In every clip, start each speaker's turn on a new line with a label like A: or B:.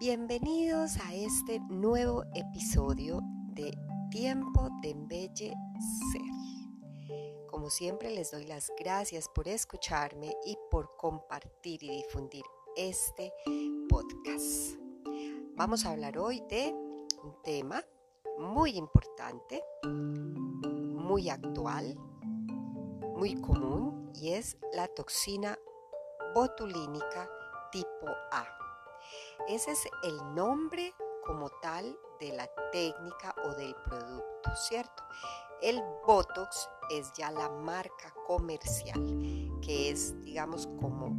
A: Bienvenidos a este nuevo episodio de Tiempo de Embellecer. Como siempre les doy las gracias por escucharme y por compartir y difundir este podcast. Vamos a hablar hoy de un tema muy importante, muy actual, muy común y es la toxina botulínica tipo A. Ese es el nombre como tal de la técnica o del producto, ¿cierto? El Botox es ya la marca comercial, que es, digamos, como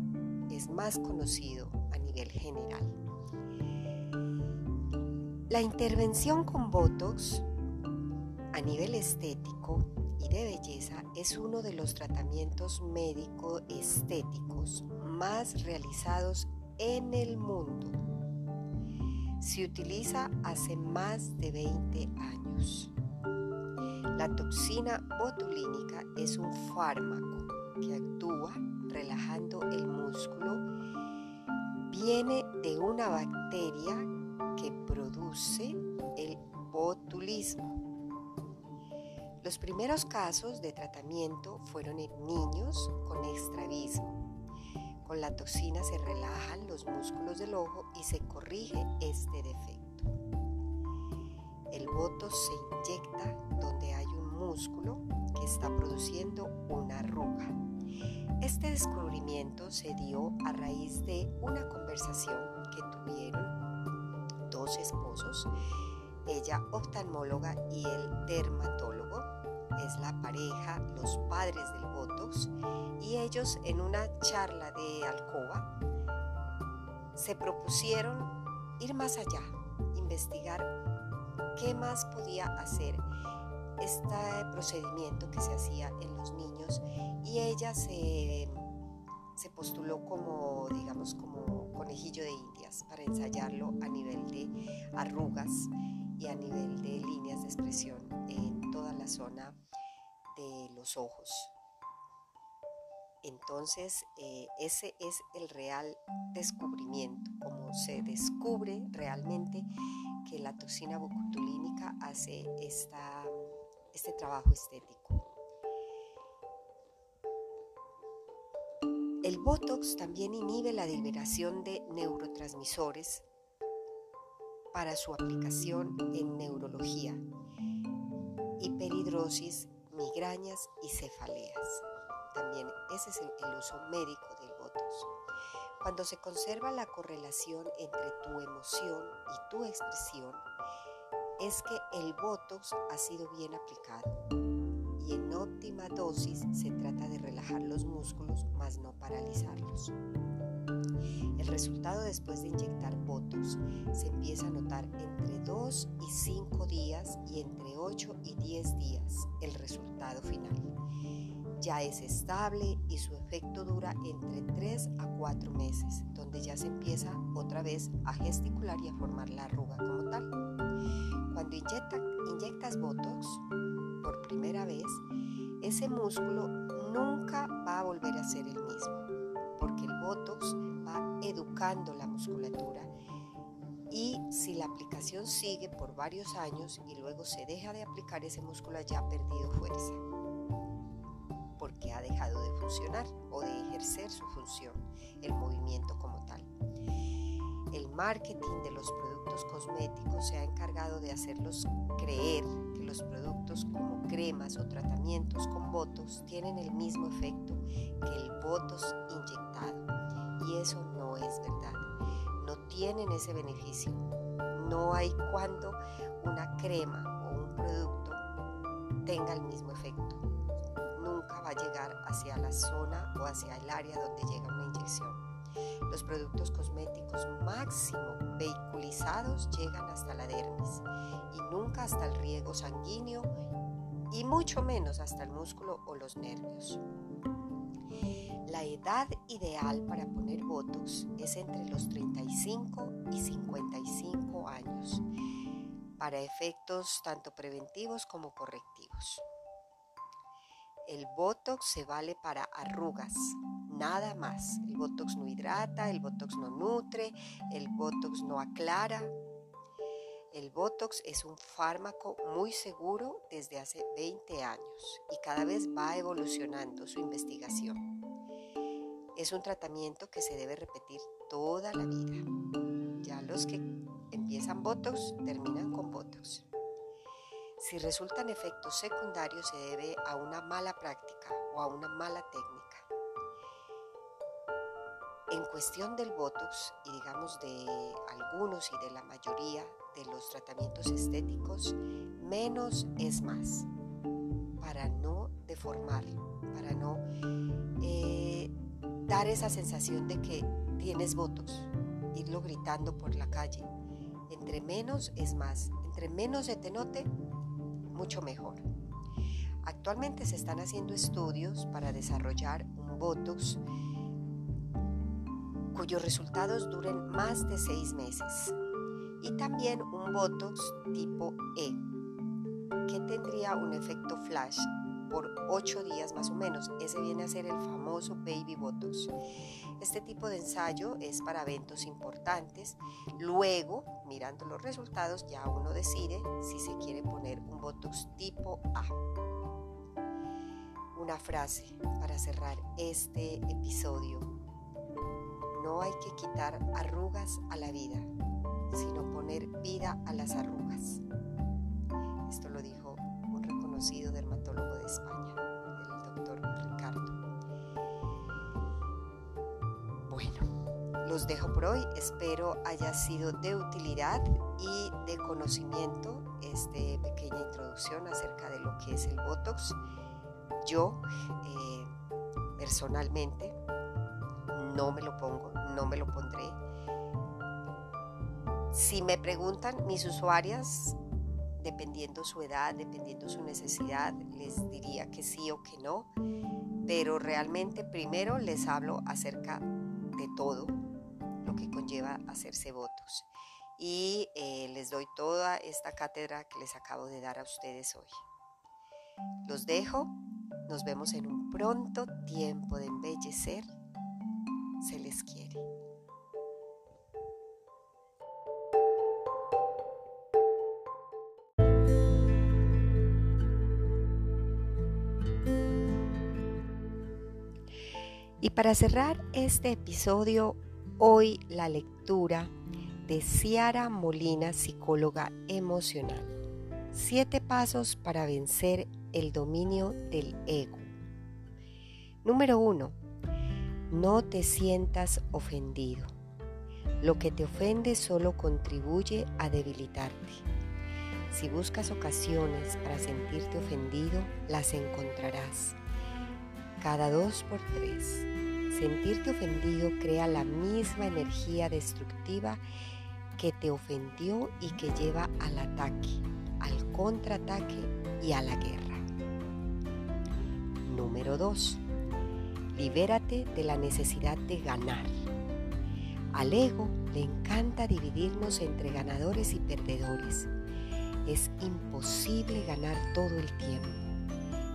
A: es más conocido a nivel general. La intervención con Botox a nivel estético y de belleza es uno de los tratamientos médico-estéticos más realizados en el mundo se utiliza hace más de 20 años. La toxina botulínica es un fármaco que actúa relajando el músculo. Viene de una bacteria que produce el botulismo. Los primeros casos de tratamiento fueron en niños con estrabismo con la toxina se relajan los músculos del ojo y se corrige este defecto. El botox se inyecta donde hay un músculo que está produciendo una arruga. Este descubrimiento se dio a raíz de una conversación que tuvieron dos esposos, ella oftalmóloga y el dermatólogo, es la pareja, los padres del Y ellos en una charla de alcoba se propusieron ir más allá, investigar qué más podía hacer este procedimiento que se hacía en los niños y ella se, se postuló como, digamos, como conejillo de indias para ensayarlo a nivel de arrugas y a nivel de líneas de expresión en toda la zona de los ojos. Entonces, eh, ese es el real descubrimiento, como se descubre realmente que la toxina botulínica hace esta, este trabajo estético. El Botox también inhibe la liberación de neurotransmisores para su aplicación en neurología, hiperhidrosis, migrañas y cefaleas. También ese es el, uso médico del Botox. Cuando se conserva la correlación entre tu emoción y tu expresión, es que el Botox ha sido bien aplicado y en óptima dosis se trata de relajar los músculos, más no paralizarlos. El resultado después de inyectar Botox se empieza a notar entre 2 y 5 días y entre 8 y 10 días el resultado final. Ya es estable y su efecto dura entre 3 a 4 meses, donde ya se empieza otra vez a gesticular y a formar la arruga como tal. Cuando inyectas Botox por primera vez, ese músculo nunca va a volver a ser el mismo, porque el Botox va educando la musculatura. Y si la aplicación sigue por varios años y luego se deja de aplicar, ese músculo ya ha perdido fuerza, porque ha dejado de funcionar o de ejercer su función, el movimiento como tal. El marketing de los productos cosméticos se ha encargado de hacerlos creer que los productos como cremas o tratamientos con botox tienen el mismo efecto que el botox inyectado. Y eso no es verdad. No tienen ese beneficio. No hay cuando una crema o un producto tenga el mismo efecto. Hacia la zona o hacia el área donde llega una inyección. Los productos cosméticos máximo vehiculizados llegan hasta la dermis y nunca hasta el riego sanguíneo y mucho menos hasta el músculo o los nervios. La edad ideal para poner Botox es entre los 35 y 55 años para efectos tanto preventivos como correctivos. El Botox se vale para arrugas, nada más. El Botox no hidrata, el Botox no nutre, el Botox no aclara. El Botox es un fármaco muy seguro desde hace 20 años y cada vez va evolucionando su investigación. Es un tratamiento que se debe repetir toda la vida. Ya los que empiezan Botox terminan con Botox. Si resultan efectos secundarios se debe a una mala práctica o a una mala técnica. En cuestión del Botox y digamos de algunos y de la mayoría de los tratamientos estéticos, menos es más para no deformarlo, para no eh, dar esa sensación de que tienes Botox, irlo gritando por la calle. Entre menos es más, entre menos se te note, mucho mejor. Actualmente se están haciendo estudios para desarrollar un Botox cuyos resultados duren más de seis meses y también un Botox tipo E que tendría un efecto flash por 8 días más o menos. Ese viene a ser el famoso Baby Botox. Este tipo de ensayo es para eventos importantes. Luego, mirando los resultados, ya uno decide si se quiere poner un Botox tipo A. Una frase para cerrar este episodio. No hay que quitar arrugas a la vida, sino poner vida a las arrugas. Esto lo dijo un reconocido dermatólogo de España, los dejo por hoy. Espero haya sido de utilidad y de conocimiento esta pequeña introducción acerca de lo que es el Botox. Yo, eh, personalmente, no me lo pongo, no me lo pondré. Si me preguntan mis usuarias, dependiendo su edad, dependiendo su necesidad, les diría que sí o que no, pero realmente primero les hablo acerca de todo lo que conlleva hacerse votos y eh, les doy toda esta cátedra que les acabo de dar a ustedes hoy. Los dejo, nos vemos en un pronto tiempo de embellecer, se les quiere. Y para cerrar este episodio, hoy la lectura de Ciara Molina, psicóloga emocional. Siete pasos para vencer el dominio del ego. Número uno, no te sientas ofendido. Lo que te ofende solo contribuye a debilitarte. Si buscas ocasiones para sentirte ofendido, las encontrarás. Cada dos por tres. Sentirte ofendido crea la misma energía destructiva que te ofendió y que lleva al ataque, al contraataque y a la guerra. Número 2. Libérate de la necesidad de ganar. Al ego le encanta dividirnos entre ganadores y perdedores. Es imposible ganar todo el tiempo.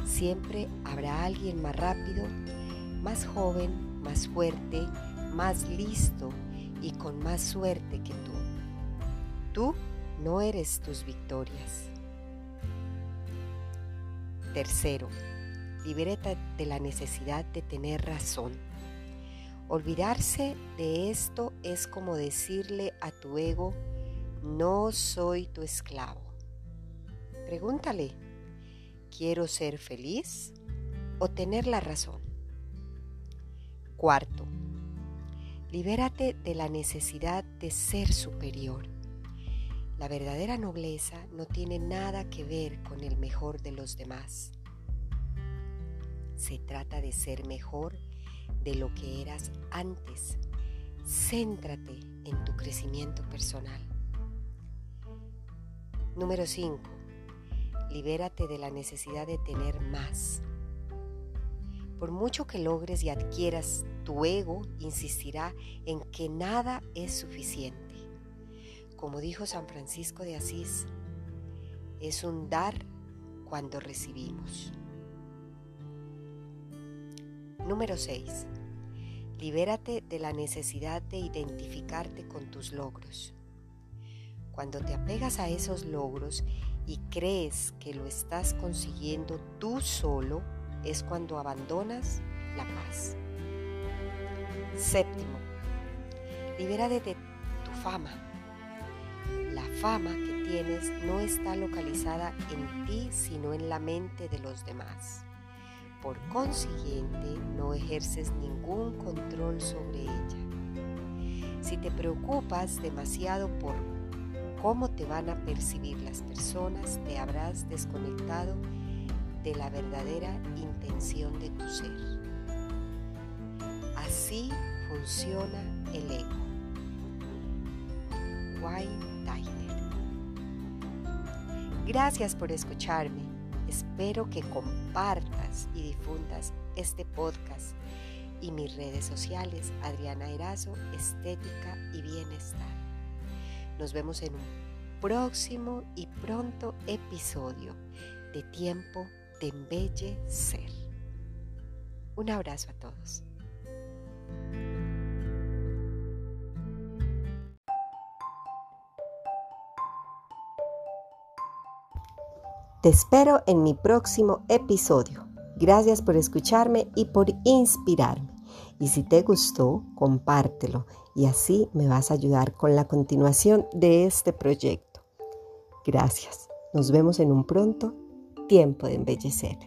A: Siempre habrá alguien más rápido, más joven, más fuerte, más listo y con más suerte que tú. Tú no eres tus victorias. Tercero, libérate de la necesidad de tener razón. Olvidarse de esto es como decirle a tu ego, no soy tu esclavo. Pregúntale, ¿quiero ser feliz o tener la razón? Cuarto, libérate de la necesidad de ser superior. La verdadera nobleza no tiene nada que ver con el mejor de los demás. Se trata de ser mejor de lo que eras antes, Céntrate en tu crecimiento personal. Número 5. Libérate de la necesidad de tener más. Por mucho que logres y adquieras, tu ego insistirá en que nada es suficiente. Como dijo San Francisco de Asís, es un dar cuando recibimos. Número 6. Libérate de la necesidad de identificarte con tus logros. Cuando te apegas a esos logros y crees que lo estás consiguiendo tú solo, es cuando abandonas la paz. Séptimo, libérate de tu fama. La fama que tienes no está localizada en ti, sino en la mente de los demás. Por consiguiente, no ejerces ningún control sobre ella. Si te preocupas demasiado por cómo te van a percibir las personas, te habrás desconectado de la verdadera intención de tu ser. Así funciona el ego. Wayne Tyler. Gracias por escucharme. Espero que compartas y difundas este podcast y mis redes sociales Adriana Erazo, Estética y Bienestar. Nos vemos en un próximo y pronto episodio de Tiempo de embellecer. Un abrazo a todos. Te espero en mi próximo episodio. Gracias por escucharme y por inspirarme. Y si te gustó, compártelo y así me vas a ayudar con la continuación de este proyecto. Gracias. Nos vemos en un pronto tiempo de embellecer.